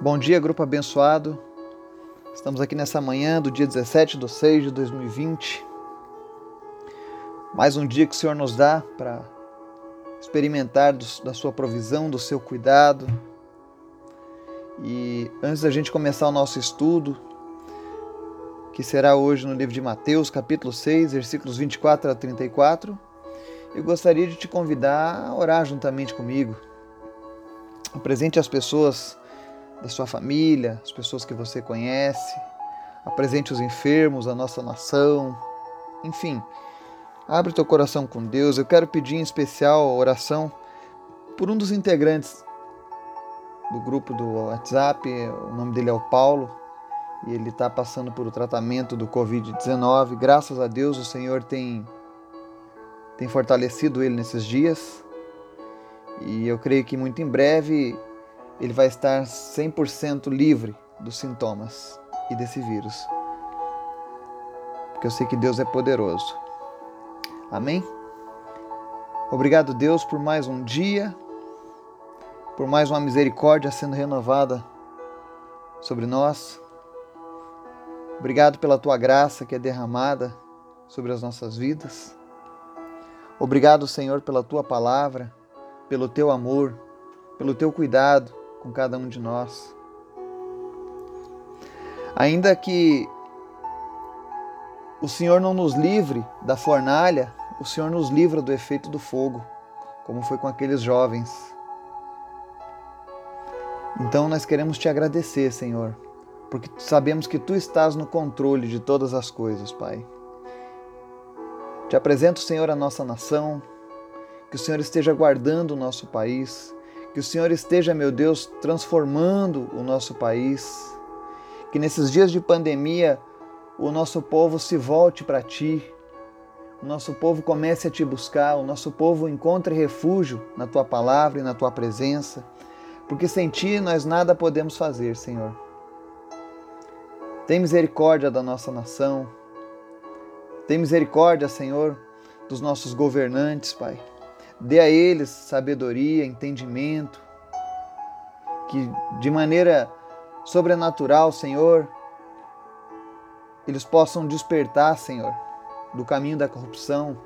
Bom dia, grupo abençoado. Estamos aqui nessa manhã do dia 17 de 6 de 2020. Mais um dia que o Senhor nos dá para experimentar do, da Sua provisão, do seu cuidado. E antes da gente começar o nosso estudo, que será hoje no livro de Mateus, capítulo 6, versículos 24 a 34, eu gostaria de te convidar a orar juntamente comigo. Apresente as pessoas da sua família, as pessoas que você conhece, apresente os enfermos, a nossa nação, enfim. Abre teu coração com Deus. Eu quero pedir em especial oração por um dos integrantes do grupo do WhatsApp. O nome dele é o Paulo e ele está passando por o tratamento do Covid-19. Graças a Deus o Senhor tem, tem fortalecido ele nesses dias e eu creio que muito em breve ele vai estar 100% livre dos sintomas e desse vírus. Porque eu sei que Deus é poderoso. Amém? Obrigado, Deus, por mais um dia, por mais uma misericórdia sendo renovada sobre nós. Obrigado pela tua graça que é derramada sobre as nossas vidas. Obrigado, Senhor, pela tua palavra, pelo teu amor, pelo teu cuidado com cada um de nós. Ainda que o Senhor não nos livre da fornalha, o Senhor nos livra do efeito do fogo, como foi com aqueles jovens. Então nós queremos te agradecer, Senhor, porque sabemos que tu estás no controle de todas as coisas, Pai. Te apresento, Senhor, a nossa nação, que o Senhor esteja guardando o nosso país, que o Senhor esteja, meu Deus, transformando o nosso país. Que nesses dias de pandemia o nosso povo se volte para ti. O nosso povo comece a te buscar, o nosso povo encontre refúgio na tua palavra e na tua presença, porque sem ti nós nada podemos fazer, Senhor. Tem misericórdia da nossa nação. Tem misericórdia, Senhor, dos nossos governantes, Pai. Dê a eles sabedoria, entendimento, que de maneira sobrenatural, Senhor, eles possam despertar, Senhor, do caminho da corrupção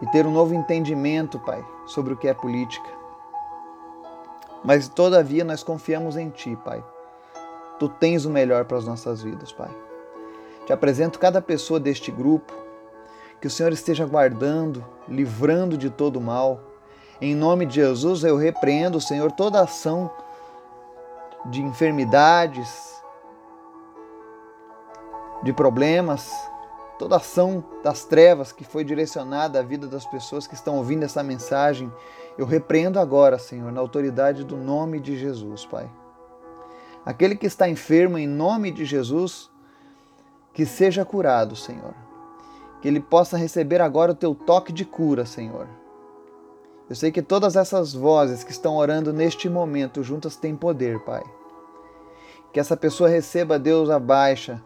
e ter um novo entendimento, Pai, sobre o que é política. Mas todavia nós confiamos em Ti, Pai. Tu tens o melhor para as nossas vidas, Pai. Te apresento cada pessoa deste grupo que o Senhor esteja guardando, livrando de todo mal. Em nome de Jesus, eu repreendo, Senhor, toda ação de enfermidades, de problemas, toda ação das trevas que foi direcionada à vida das pessoas que estão ouvindo essa mensagem. Eu repreendo agora, Senhor, na autoridade do nome de Jesus, Pai. Aquele que está enfermo, em nome de Jesus, que seja curado, Senhor que ele possa receber agora o teu toque de cura, Senhor. Eu sei que todas essas vozes que estão orando neste momento juntas têm poder, Pai. Que essa pessoa receba, Deus, a baixa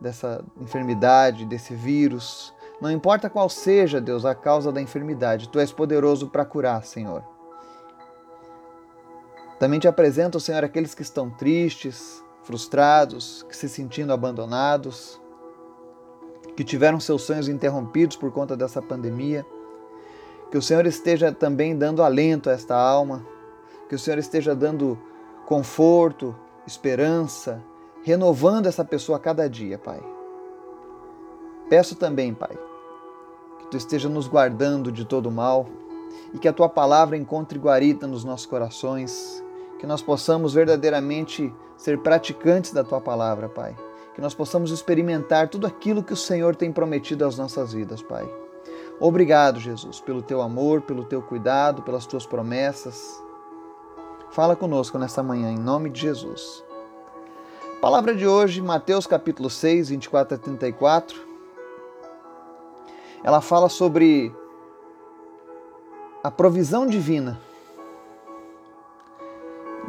dessa enfermidade, desse vírus. Não importa qual seja, Deus, a causa da enfermidade, Tu és poderoso para curar, Senhor. Também te apresento, Senhor, aqueles que estão tristes, frustrados, que se sentindo abandonados que tiveram seus sonhos interrompidos por conta dessa pandemia. Que o Senhor esteja também dando alento a esta alma, que o Senhor esteja dando conforto, esperança, renovando essa pessoa a cada dia, Pai. Peço também, Pai, que tu esteja nos guardando de todo mal e que a tua palavra encontre guarida nos nossos corações, que nós possamos verdadeiramente ser praticantes da tua palavra, Pai que nós possamos experimentar tudo aquilo que o Senhor tem prometido às nossas vidas, Pai. Obrigado, Jesus, pelo teu amor, pelo teu cuidado, pelas tuas promessas. Fala conosco nessa manhã, em nome de Jesus. Palavra de hoje, Mateus capítulo 6, 24 a 34. Ela fala sobre a provisão divina.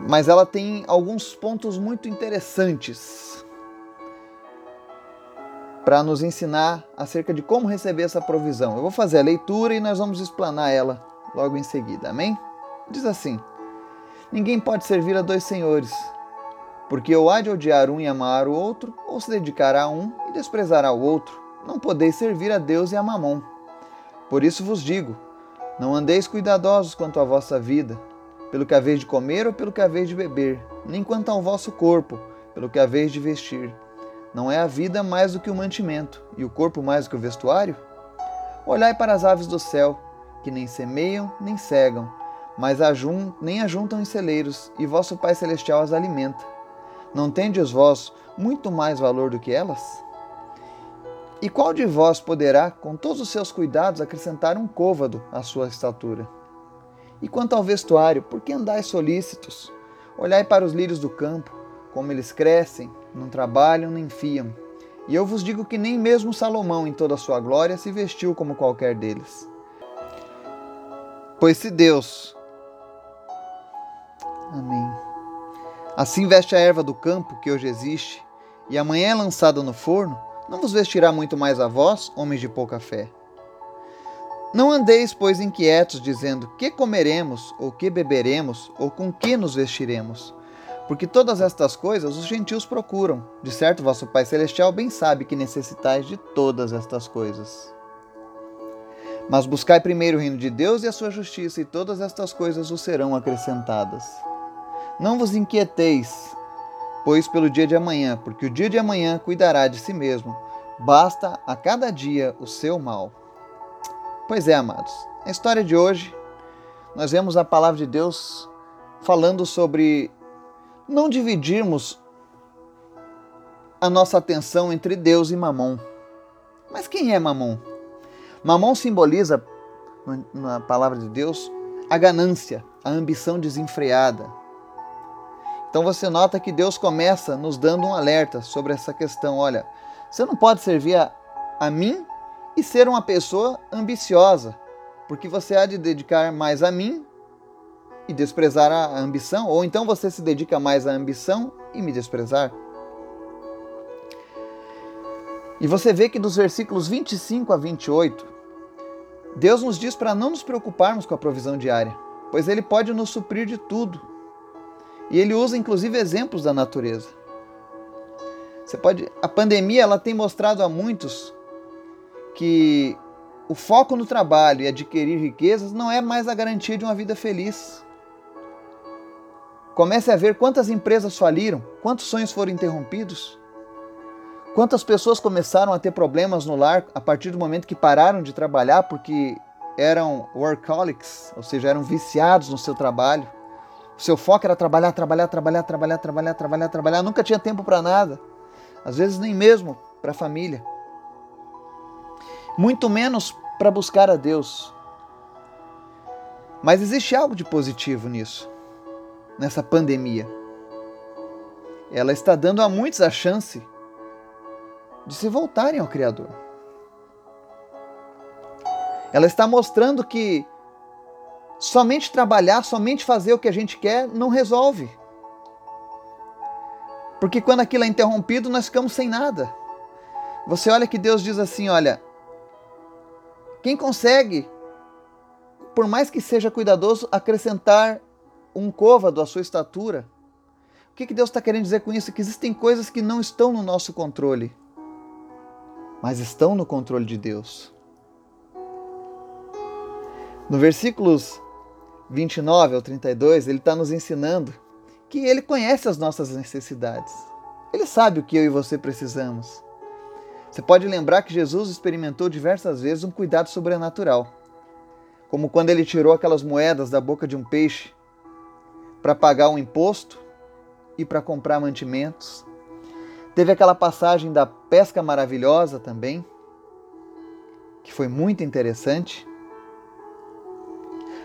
Mas ela tem alguns pontos muito interessantes para nos ensinar acerca de como receber essa provisão. Eu vou fazer a leitura e nós vamos explanar ela logo em seguida. Amém? Diz assim: Ninguém pode servir a dois senhores, porque ou há de odiar um e amar o outro, ou se dedicará a um e desprezará o outro. Não podeis servir a Deus e a Mamon. Por isso vos digo: não andeis cuidadosos quanto à vossa vida, pelo que haveis de comer ou pelo que haveis de beber, nem quanto ao vosso corpo, pelo que haveis de vestir. Não é a vida mais do que o mantimento, e o corpo mais do que o vestuário? Olhai para as aves do céu, que nem semeiam, nem cegam, mas ajun, nem ajuntam em celeiros, e vosso Pai Celestial as alimenta. Não tendes vós muito mais valor do que elas? E qual de vós poderá, com todos os seus cuidados, acrescentar um côvado à sua estatura? E quanto ao vestuário, por que andais solícitos? Olhai para os lírios do campo, como eles crescem, não trabalham nem fiam. E eu vos digo que nem mesmo Salomão, em toda a sua glória, se vestiu como qualquer deles. Pois se Deus. Amém. Assim veste a erva do campo, que hoje existe, e amanhã é lançada no forno, não vos vestirá muito mais a vós, homens de pouca fé. Não andeis, pois, inquietos, dizendo: Que comeremos, ou que beberemos, ou com que nos vestiremos? Porque todas estas coisas os gentios procuram. De certo, vosso Pai Celestial bem sabe que necessitais de todas estas coisas. Mas buscai primeiro o reino de Deus e a sua justiça, e todas estas coisas vos serão acrescentadas. Não vos inquieteis, pois pelo dia de amanhã, porque o dia de amanhã cuidará de si mesmo. Basta a cada dia o seu mal. Pois é, amados, na história de hoje, nós vemos a palavra de Deus falando sobre não dividirmos a nossa atenção entre Deus e Mamon. Mas quem é Mamon? Mamon simboliza, na palavra de Deus, a ganância, a ambição desenfreada. Então você nota que Deus começa nos dando um alerta sobre essa questão. Olha, você não pode servir a, a mim e ser uma pessoa ambiciosa, porque você há de dedicar mais a mim e desprezar a ambição, ou então você se dedica mais à ambição e me desprezar. E você vê que dos versículos 25 a 28, Deus nos diz para não nos preocuparmos com a provisão diária, pois Ele pode nos suprir de tudo. E Ele usa inclusive exemplos da natureza. Você pode, a pandemia ela tem mostrado a muitos que o foco no trabalho e adquirir riquezas não é mais a garantia de uma vida feliz. Comece a ver quantas empresas faliram, quantos sonhos foram interrompidos, quantas pessoas começaram a ter problemas no lar a partir do momento que pararam de trabalhar porque eram workaholics, ou seja, eram viciados no seu trabalho. O seu foco era trabalhar, trabalhar, trabalhar, trabalhar, trabalhar, trabalhar, trabalhar, nunca tinha tempo para nada. Às vezes nem mesmo para a família. Muito menos para buscar a Deus. Mas existe algo de positivo nisso nessa pandemia. Ela está dando a muitos a chance de se voltarem ao Criador. Ela está mostrando que somente trabalhar, somente fazer o que a gente quer não resolve. Porque quando aquilo é interrompido, nós ficamos sem nada. Você olha que Deus diz assim: olha, quem consegue, por mais que seja cuidadoso, acrescentar um côvado à sua estatura. O que, que Deus está querendo dizer com isso? Que existem coisas que não estão no nosso controle, mas estão no controle de Deus. No versículos 29 ao 32, ele está nos ensinando que ele conhece as nossas necessidades. Ele sabe o que eu e você precisamos. Você pode lembrar que Jesus experimentou diversas vezes um cuidado sobrenatural, como quando ele tirou aquelas moedas da boca de um peixe para pagar um imposto e para comprar mantimentos. Teve aquela passagem da pesca maravilhosa também, que foi muito interessante,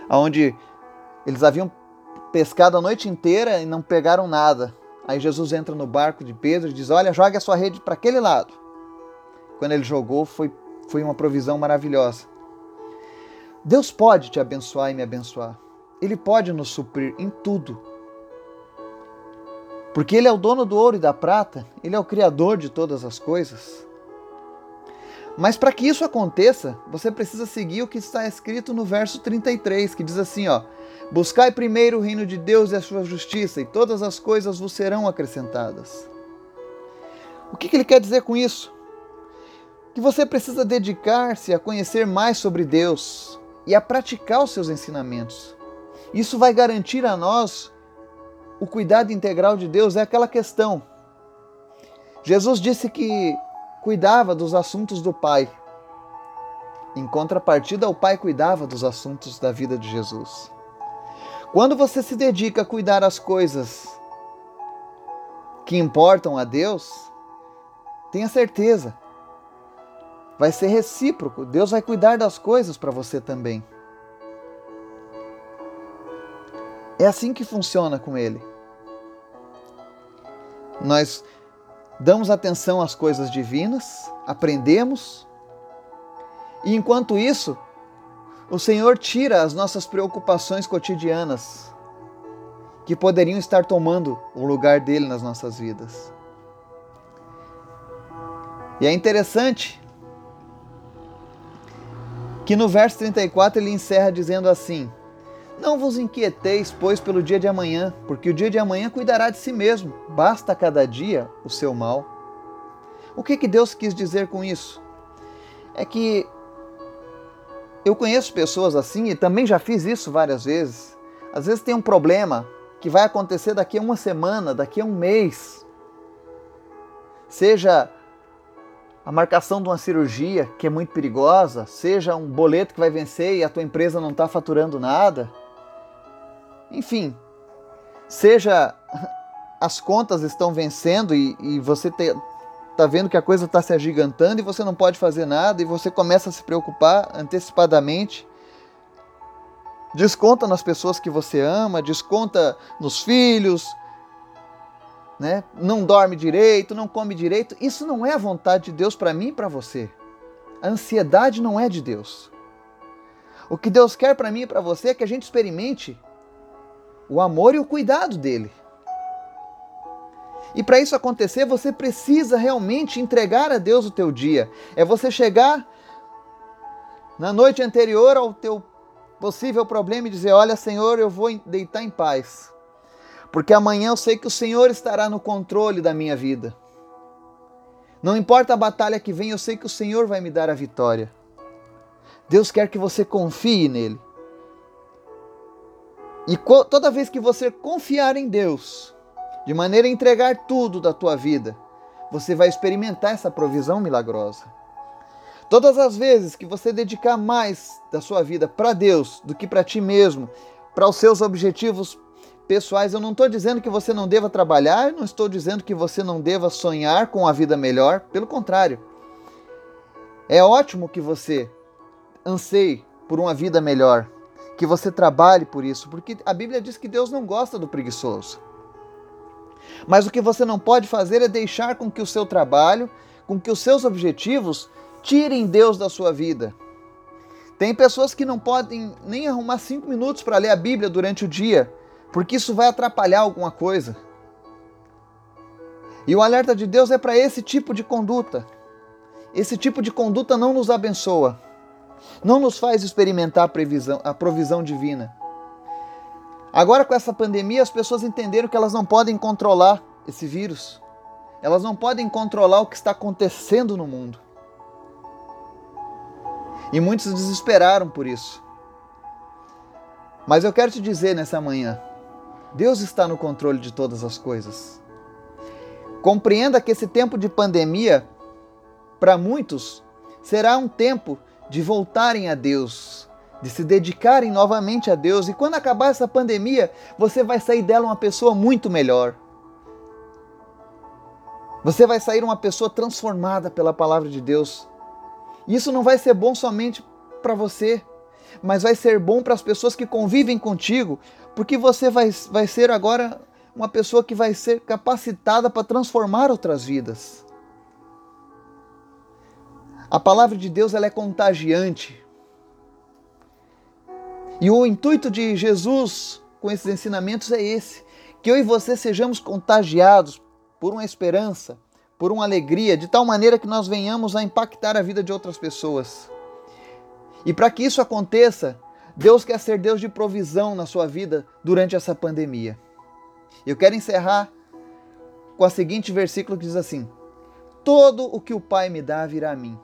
aonde eles haviam pescado a noite inteira e não pegaram nada. Aí Jesus entra no barco de Pedro e diz: Olha, jogue a sua rede para aquele lado. Quando ele jogou, foi, foi uma provisão maravilhosa. Deus pode te abençoar e me abençoar. Ele pode nos suprir em tudo. Porque Ele é o dono do ouro e da prata, Ele é o Criador de todas as coisas. Mas para que isso aconteça, você precisa seguir o que está escrito no verso 33, que diz assim: ó, Buscai primeiro o reino de Deus e a sua justiça, e todas as coisas vos serão acrescentadas. O que, ele quer dizer com isso? Que você precisa dedicar-se a conhecer mais sobre Deus e a praticar os seus ensinamentos. Isso vai garantir a nós o cuidado integral de Deus. É aquela questão. Jesus disse que cuidava dos assuntos do Pai. Em contrapartida, o Pai cuidava dos assuntos da vida de Jesus. Quando você se dedica a cuidar as coisas que importam a Deus, tenha certeza, vai ser recíproco. Deus vai cuidar das coisas para você também. É assim que funciona com Ele. Nós damos atenção às coisas divinas, aprendemos, e enquanto isso, o Senhor tira as nossas preocupações cotidianas que poderiam estar tomando o lugar dele nas nossas vidas. E é interessante que no verso 34 ele encerra dizendo assim: Não vos inquieteis, pois, pelo dia de amanhã, porque o dia de amanhã cuidará de si mesmo, basta cada dia o seu mal. O que, que Deus quis dizer com isso? É que eu conheço pessoas assim e também já fiz isso várias vezes. Às vezes tem um problema que vai acontecer daqui a uma semana, daqui a um mês. Seja a marcação de uma cirurgia que é muito perigosa, seja um boleto que vai vencer e a tua empresa não está faturando nada. Enfim, seja as contas estão vencendo e, e você te, tá vendo que a coisa está se agigantando e você não pode fazer nada e você começa a se preocupar antecipadamente. Desconta nas pessoas que você ama, desconta nos filhos, né? Não dorme direito, não come direito. Isso não é a vontade de Deus para mim e para você. A ansiedade não é de Deus. O que Deus quer para mim e para você é que a gente experimente o amor e o cuidado dele. E para isso acontecer, você precisa realmente entregar a Deus o teu dia. É você chegar na noite anterior ao teu possível problema e dizer: Olha, Senhor, eu vou deitar em paz. Porque amanhã eu sei que o Senhor estará no controle da minha vida. Não importa a batalha que vem, eu sei que o Senhor vai me dar a vitória. Deus quer que você confie nele. E toda vez que você confiar em Deus, de maneira a entregar tudo da tua vida, você vai experimentar essa provisão milagrosa. Todas as vezes que você dedicar mais da sua vida para Deus do que para ti mesmo, para os seus objetivos pessoais, eu não estou dizendo que você não deva trabalhar, não estou dizendo que você não deva sonhar com a vida melhor, pelo contrário. É ótimo que você anseie por uma vida melhor, que você trabalhe por isso, porque a Bíblia diz que Deus não gosta do preguiçoso. Mas o que você não pode fazer é deixar com que o seu trabalho, com que os seus objetivos tirem Deus da sua vida. Tem pessoas que não podem nem arrumar cinco minutos para ler a Bíblia durante o dia, porque isso vai atrapalhar alguma coisa. E o alerta de Deus é para esse tipo de conduta. Esse tipo de conduta não nos abençoa, não nos faz experimentar a, previsão, a provisão divina. Agora, com essa pandemia, as pessoas entenderam que elas não podem controlar esse vírus. Elas não podem controlar o que está acontecendo no mundo. E muitos desesperaram por isso. Mas eu quero te dizer nessa manhã: Deus está no controle de todas as coisas. Compreenda que esse tempo de pandemia, para muitos, será um tempo de voltarem a Deus, de se dedicarem novamente a Deus. E quando acabar essa pandemia, você vai sair dela uma pessoa muito melhor. Você vai sair uma pessoa transformada pela palavra de Deus. Isso não vai ser bom somente para você, mas vai ser bom para as pessoas que convivem contigo, porque você vai, vai ser agora uma pessoa que vai ser capacitada para transformar outras vidas. A palavra de Deus ela é contagiante. E o intuito de Jesus com esses ensinamentos é esse: que eu e você sejamos contagiados por uma esperança, por uma alegria, de tal maneira que nós venhamos a impactar a vida de outras pessoas. E para que isso aconteça, Deus quer ser Deus de provisão na sua vida durante essa pandemia. Eu quero encerrar com o seguinte versículo que diz assim: Todo o que o Pai me dá virá a mim,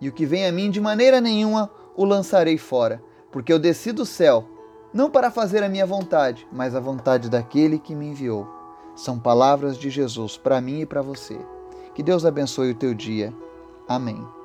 e o que vem a mim de maneira nenhuma o lançarei fora, porque eu desci do céu, não para fazer a minha vontade, mas a vontade daquele que me enviou. São palavras de Jesus para mim e para você. Que Deus abençoe o teu dia. Amém.